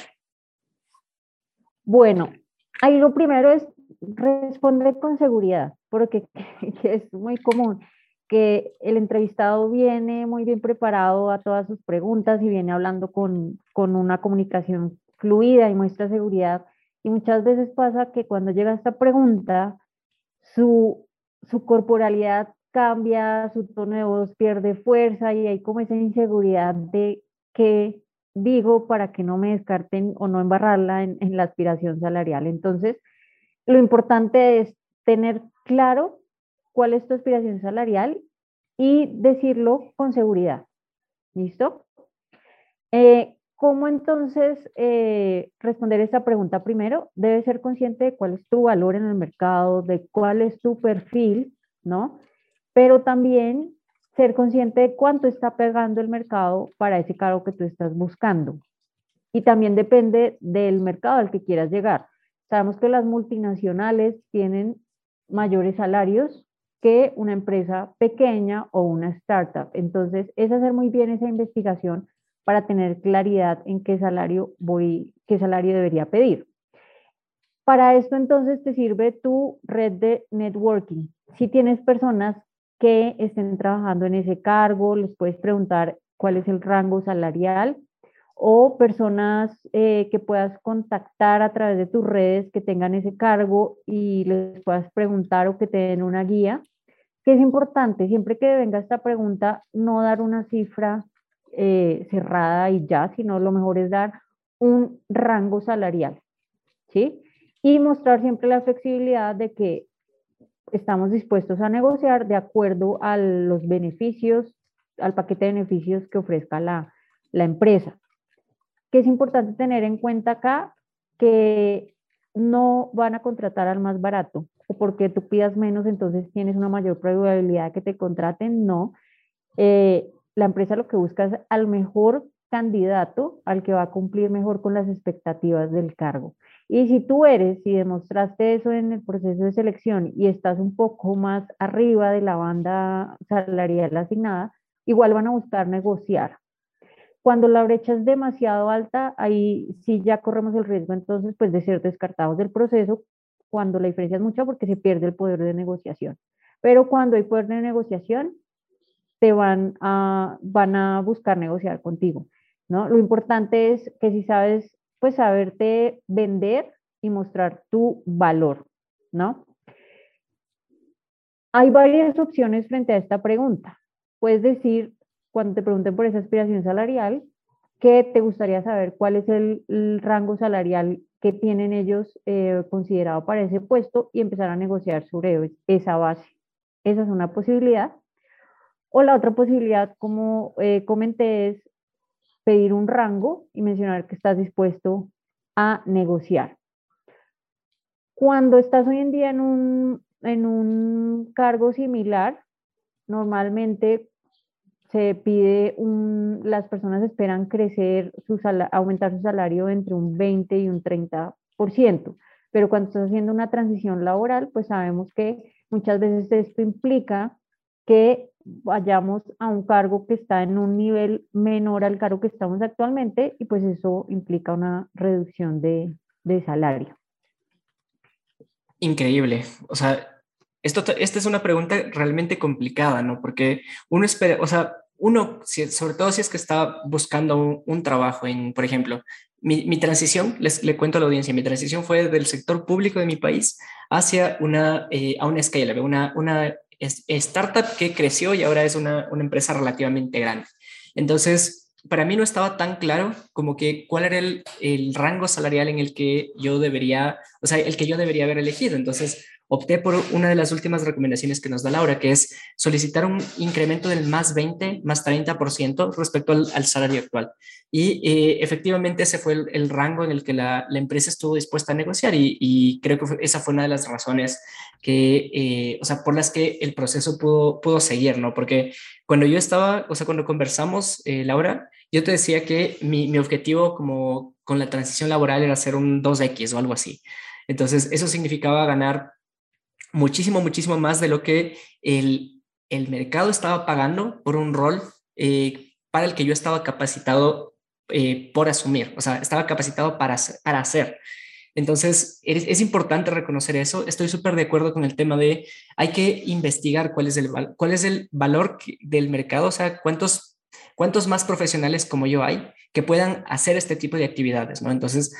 Bueno, ahí lo primero es responder con seguridad, porque es muy común que el entrevistado viene muy bien preparado a todas sus preguntas y viene hablando con, con una comunicación fluida y muestra seguridad. Y muchas veces pasa que cuando llega esta pregunta, su, su corporalidad cambia, su tono de voz pierde fuerza y hay como esa inseguridad de qué digo para que no me descarten o no embarrarla en, en la aspiración salarial. Entonces, lo importante es tener claro cuál es tu aspiración salarial y decirlo con seguridad. ¿Listo? Eh, ¿Cómo entonces eh, responder esta pregunta? Primero, debes ser consciente de cuál es tu valor en el mercado, de cuál es tu perfil, ¿no? Pero también ser consciente de cuánto está pegando el mercado para ese cargo que tú estás buscando. Y también depende del mercado al que quieras llegar. Sabemos que las multinacionales tienen mayores salarios que una empresa pequeña o una startup. Entonces, es hacer muy bien esa investigación para tener claridad en qué salario voy, qué salario debería pedir. Para esto entonces te sirve tu red de networking. Si tienes personas que estén trabajando en ese cargo, les puedes preguntar cuál es el rango salarial o personas eh, que puedas contactar a través de tus redes que tengan ese cargo y les puedas preguntar o que te den una guía, que es importante, siempre que venga esta pregunta, no dar una cifra eh, cerrada y ya, sino lo mejor es dar un rango salarial, ¿sí? Y mostrar siempre la flexibilidad de que estamos dispuestos a negociar de acuerdo a los beneficios, al paquete de beneficios que ofrezca la, la empresa que es importante tener en cuenta acá que no van a contratar al más barato o porque tú pidas menos, entonces tienes una mayor probabilidad de que te contraten. No. Eh, la empresa lo que busca es al mejor candidato, al que va a cumplir mejor con las expectativas del cargo. Y si tú eres, si demostraste eso en el proceso de selección y estás un poco más arriba de la banda salarial asignada, igual van a buscar negociar. Cuando la brecha es demasiado alta, ahí sí ya corremos el riesgo entonces pues de ser descartados del proceso cuando la diferencia es mucha porque se pierde el poder de negociación. Pero cuando hay poder de negociación, te van a, van a buscar negociar contigo, ¿no? Lo importante es que si sabes, pues saberte vender y mostrar tu valor, ¿no? Hay varias opciones frente a esta pregunta. Puedes decir, cuando te pregunten por esa aspiración salarial, ¿qué te gustaría saber cuál es el, rango salarial que tienen ellos eh, considerado para ese puesto y empezar a negociar sobre esa base. Esa es una posibilidad. O la otra posibilidad, como eh, comenté, es pedir un rango y mencionar que estás dispuesto a negociar. Cuando estás hoy en día en un, en un cargo similar, normalmente se pide un, las personas esperan crecer, su aumentar su salario entre un 20 y un 30%, pero cuando estás haciendo una transición laboral, pues sabemos que muchas veces esto implica que vayamos a un cargo que está en un nivel menor al cargo que estamos actualmente y pues eso implica una reducción de, de salario. Increíble. O sea, esto, esta es una pregunta realmente complicada, ¿no? Porque uno espera, o sea, uno, sobre todo si es que está buscando un, trabajo en, por ejemplo, mi, transición, les le cuento a la audiencia, mi transición fue del sector público de mi país hacia una, eh, a una scale, una, una startup que creció y ahora es una, una empresa relativamente grande. Entonces, para mí no estaba tan claro como que cuál era el, el rango salarial en el que yo debería, o sea, el que yo debería haber elegido. Entonces, opté por una de las últimas recomendaciones que nos da Laura, que es solicitar un incremento del más 20, más 30% respecto al, salario actual. Y eh, efectivamente ese fue el, rango en el que la, empresa estuvo dispuesta a negociar y, creo que esa fue una de las razones que, eh, o sea, por las que el proceso pudo, pudo seguir, ¿no? Porque cuando yo estaba, o sea, cuando conversamos, eh, Laura, yo te decía que mi, mi objetivo como con la transición laboral era hacer un 2X o algo así. Entonces, eso significaba ganar muchísimo, muchísimo más de lo que el, el mercado estaba pagando por un rol eh, para el que yo estaba capacitado eh, por asumir, o sea, estaba capacitado para, para hacer. Entonces, es, es importante reconocer eso. Estoy súper de acuerdo con el tema de hay que investigar cuál es el, cuál es el valor del mercado, o sea, cuántos, cuántos más profesionales como yo hay que puedan hacer este tipo de actividades, ¿no? Entonces,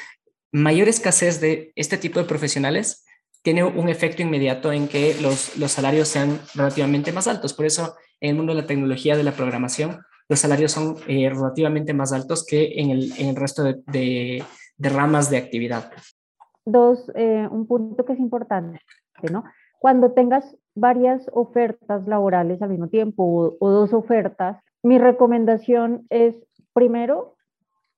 mayor escasez de este tipo de profesionales tiene un efecto inmediato en que los, los salarios sean relativamente más altos. Por eso, en el mundo de la tecnología, de la programación, los salarios son eh, relativamente más altos que en el, en el resto de, ramas de actividad. Dos, eh, un punto que es importante, ¿no? Cuando tengas varias ofertas laborales al mismo tiempo o dos ofertas, mi recomendación es, primero,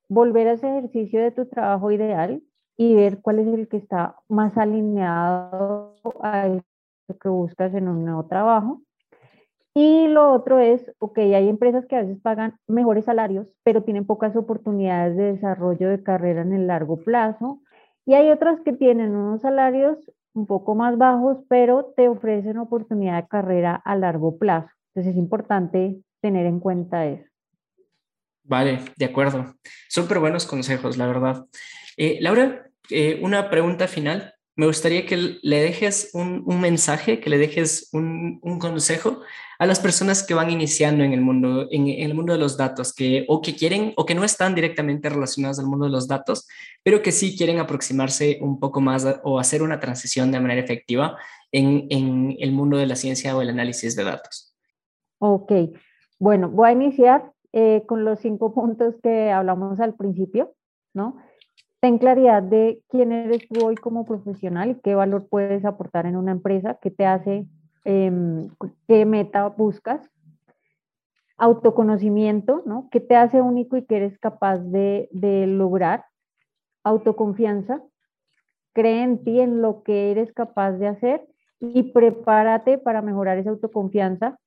volver a ese ejercicio de tu trabajo ideal, y ver cuál es el que está más alineado a lo que buscas en un nuevo trabajo. Y lo otro es, ok, hay empresas que a veces pagan mejores salarios, pero tienen pocas oportunidades de desarrollo de carrera en el largo plazo. Y hay otras que tienen unos salarios un poco más bajos, pero te ofrecen oportunidad de carrera a largo plazo. Entonces es importante tener en cuenta eso. Vale, de acuerdo. Súper buenos consejos, la verdad. Eh, Laura, eh, una pregunta final. me gustaría que le dejes un, mensaje, que le dejes un, consejo a las personas que van iniciando en el mundo, en, el mundo de los datos, que o que quieren o que no están directamente relacionadas al mundo de los datos, pero que sí quieren aproximarse un poco más o hacer una transición de manera efectiva en, el mundo de la ciencia o el análisis de datos. Ok, bueno, voy a iniciar eh, con los cinco puntos que hablamos al principio, ¿no? Ten claridad de quién eres tú hoy como profesional y qué valor puedes aportar en una empresa, qué te hace, em, qué meta buscas. Autoconocimiento, ¿no? ¿Qué te hace único y qué eres capaz de, de lograr? Autoconfianza. Cree en ti, en lo que eres capaz de hacer y prepárate para mejorar esa autoconfianza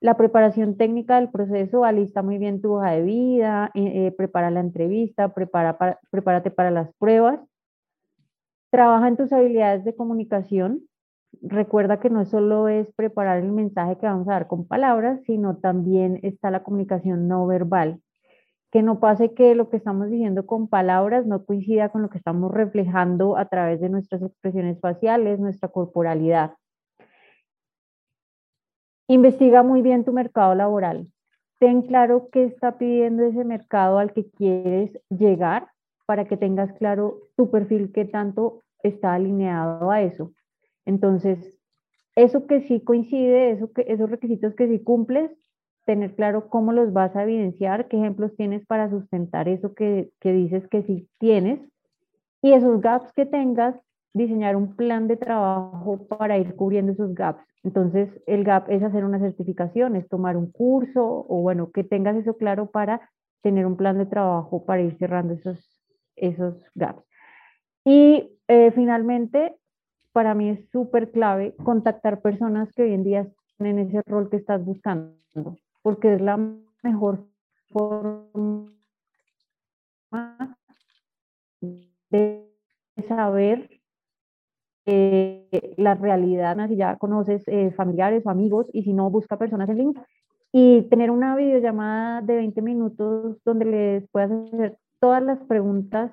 la preparación técnica del proceso, alista muy bien tu hoja de vida, eh, eh, prepara la entrevista, prepara prepárate para las pruebas. Trabaja en tus habilidades de comunicación. Recuerda que no solo es preparar el mensaje que vamos a dar con palabras, sino también está la comunicación no verbal. Que no pase que lo que estamos diciendo con palabras no coincida con lo que estamos reflejando a través de nuestras expresiones faciales, nuestra corporalidad. Investiga muy bien tu mercado laboral. Ten claro qué está pidiendo ese mercado al que quieres llegar para que tengas claro tu perfil que tanto está alineado a eso. Entonces, eso que sí coincide, eso que, esos requisitos que sí cumples, tener claro cómo los vas a evidenciar, qué ejemplos tienes para sustentar eso que, que dices que sí tienes y esos gaps que tengas, diseñar un plan de trabajo para ir cubriendo esos gaps. Entonces, el gap es hacer una certificación, es tomar un curso o bueno, que tengas eso claro para tener un plan de trabajo para ir cerrando esos, esos gaps. Y eh, finalmente, para mí es súper clave contactar personas que hoy en día están en ese rol que estás buscando, porque es la mejor forma de saber eh, la realidad, si ya conoces eh, familiares o amigos y si no, busca personas en línea. Y tener una videollamada de 20 minutos donde les puedas hacer todas las preguntas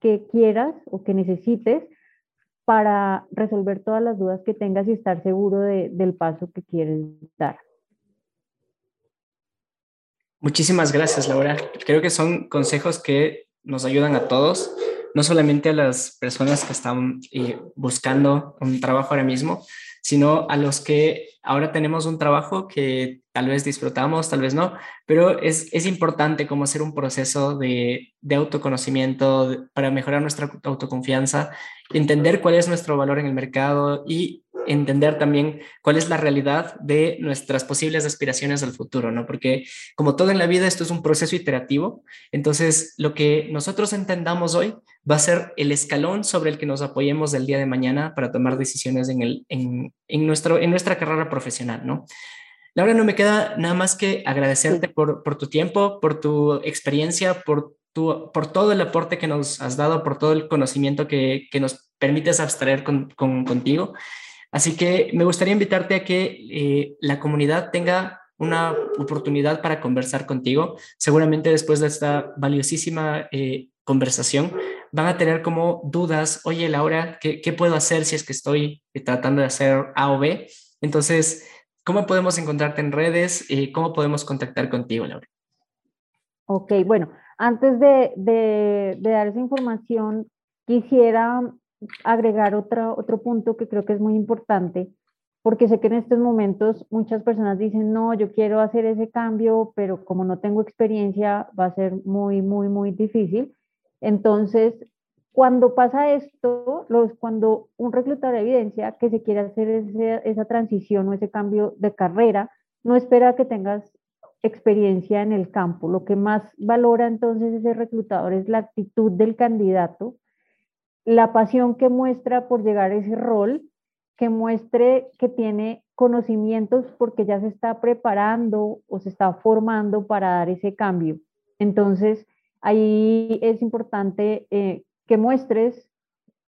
que quieras o que necesites para resolver todas las dudas que tengas y estar seguro del paso que quieres dar. Muchísimas gracias, Laura. Creo que son consejos que nos ayudan a todos no solamente a las personas que están eh, buscando un trabajo ahora mismo, sino a los que ahora tenemos un trabajo que tal vez disfrutamos, tal vez no, pero es, es importante como hacer un proceso de, de autoconocimiento para mejorar nuestra autoconfianza, entender cuál es nuestro valor en el mercado y entender también cuál es la realidad de nuestras posibles aspiraciones del futuro, ¿no? Porque como todo en la vida, esto es un proceso iterativo, entonces lo que nosotros entendamos hoy va a ser el escalón sobre el que nos apoyemos el día de mañana para tomar decisiones en, el, en, en nuestro, en nuestra carrera profesional, ¿no? Laura, no me queda nada más que agradecerte por, por tu tiempo, por tu experiencia, por, tu, por todo el aporte que nos has dado, por todo el conocimiento que, que nos permites abstraer con, con, contigo. Así que me gustaría invitarte a que eh, la comunidad tenga una oportunidad para conversar contigo. Seguramente después de esta valiosísima eh, conversación van a tener como dudas, oye Laura, ¿qué, ¿qué, puedo hacer si es que estoy tratando de hacer A o B? Entonces, ¿cómo podemos encontrarte en redes? y ¿Cómo podemos contactar contigo, Laura? Ok, bueno, antes de, de, dar esa información, quisiera agregar otro, otro punto que creo que es muy importante, porque sé que en estos momentos muchas personas dicen, no, yo quiero hacer ese cambio, pero como no tengo experiencia, va a ser muy, muy, muy difícil. Entonces, cuando pasa esto, los, cuando un reclutador evidencia que se quiere hacer esa transición o ese cambio de carrera, no espera que tengas experiencia en el campo. Lo que más valora entonces ese reclutador es la actitud del candidato la pasión que muestra por llegar a ese rol, que muestre que tiene conocimientos porque ya se está preparando o se está formando para dar ese cambio. Entonces, ahí es importante eh, que muestres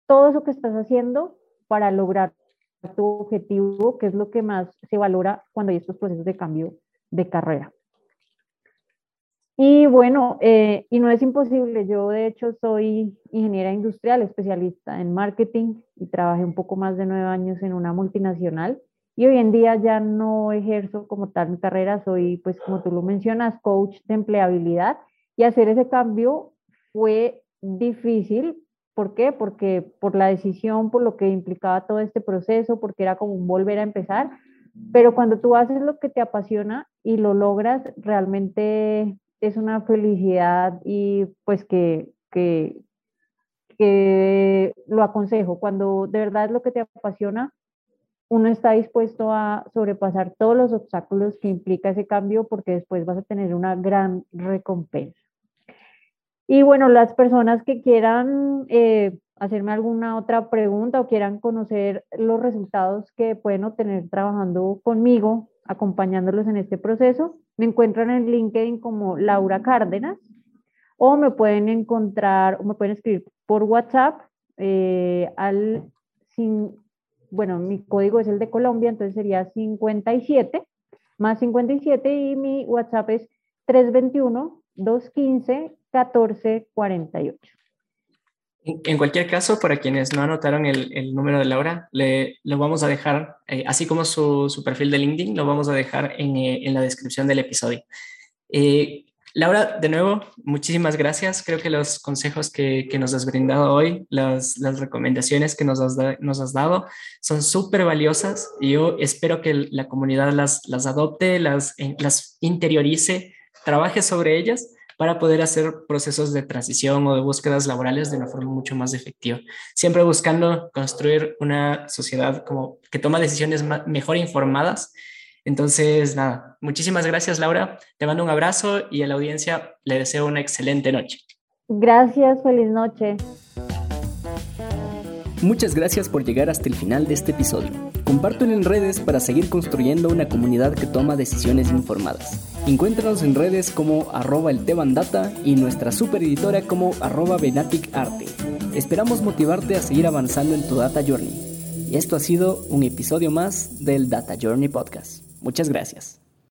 todo eso que estás haciendo para lograr tu objetivo, que es lo que más se valora cuando hay estos procesos de cambio de carrera. Y bueno, eh, y no es imposible. Yo de hecho soy ingeniera industrial, especialista en marketing y trabajé un poco más de nueve años en una multinacional. Y hoy en día ya no ejerzo como tal mi carrera, soy, pues como tú lo mencionas, coach de empleabilidad. Y hacer ese cambio fue difícil. ¿Por qué? Porque por la decisión, por lo que implicaba todo este proceso, porque era como volver a empezar. Pero cuando tú haces lo que te apasiona y lo logras, realmente es una felicidad y pues que, que, que lo aconsejo. Cuando de verdad es lo que te apasiona, uno está dispuesto a sobrepasar todos los obstáculos que implica ese cambio porque después vas a tener una gran recompensa. Y bueno, las personas que quieran eh, hacerme alguna otra pregunta o quieran conocer los resultados que pueden obtener trabajando conmigo, acompañándolos en este proceso, me encuentran en LinkedIn como Laura Cárdenas o me pueden encontrar o me pueden escribir por WhatsApp eh, al sin, bueno, mi código es el de Colombia, entonces sería 57 más 57 y mi WhatsApp es 321 215 1448. En cualquier caso, para quienes no anotaron el, número de Laura, le, lo vamos a dejar, eh, así como su, su, perfil de LinkedIn, lo vamos a dejar en, eh, en la descripción del episodio. Eh, Laura, de nuevo, muchísimas gracias. Creo que los consejos que, que nos has brindado hoy, las, las recomendaciones que nos has, nos has dado, son súper valiosas yo espero que la comunidad las, las adopte, las, las interiorice, trabaje sobre ellas para poder hacer procesos de transición o de búsquedas laborales de una forma mucho más efectiva. Siempre buscando construir una sociedad como que toma decisiones mejor informadas. Entonces, nada, muchísimas gracias Laura, te mando un abrazo y a la audiencia le deseo una excelente noche. Gracias, feliz noche. Muchas gracias por llegar hasta el final de este episodio. Compártelo en redes para seguir construyendo una comunidad que toma decisiones informadas. Encuéntranos en redes como arroba el Data y nuestra super editora como arroba Arte. Esperamos motivarte a seguir avanzando en tu Data Journey. Y esto ha sido un episodio más del Data Journey Podcast. Muchas gracias.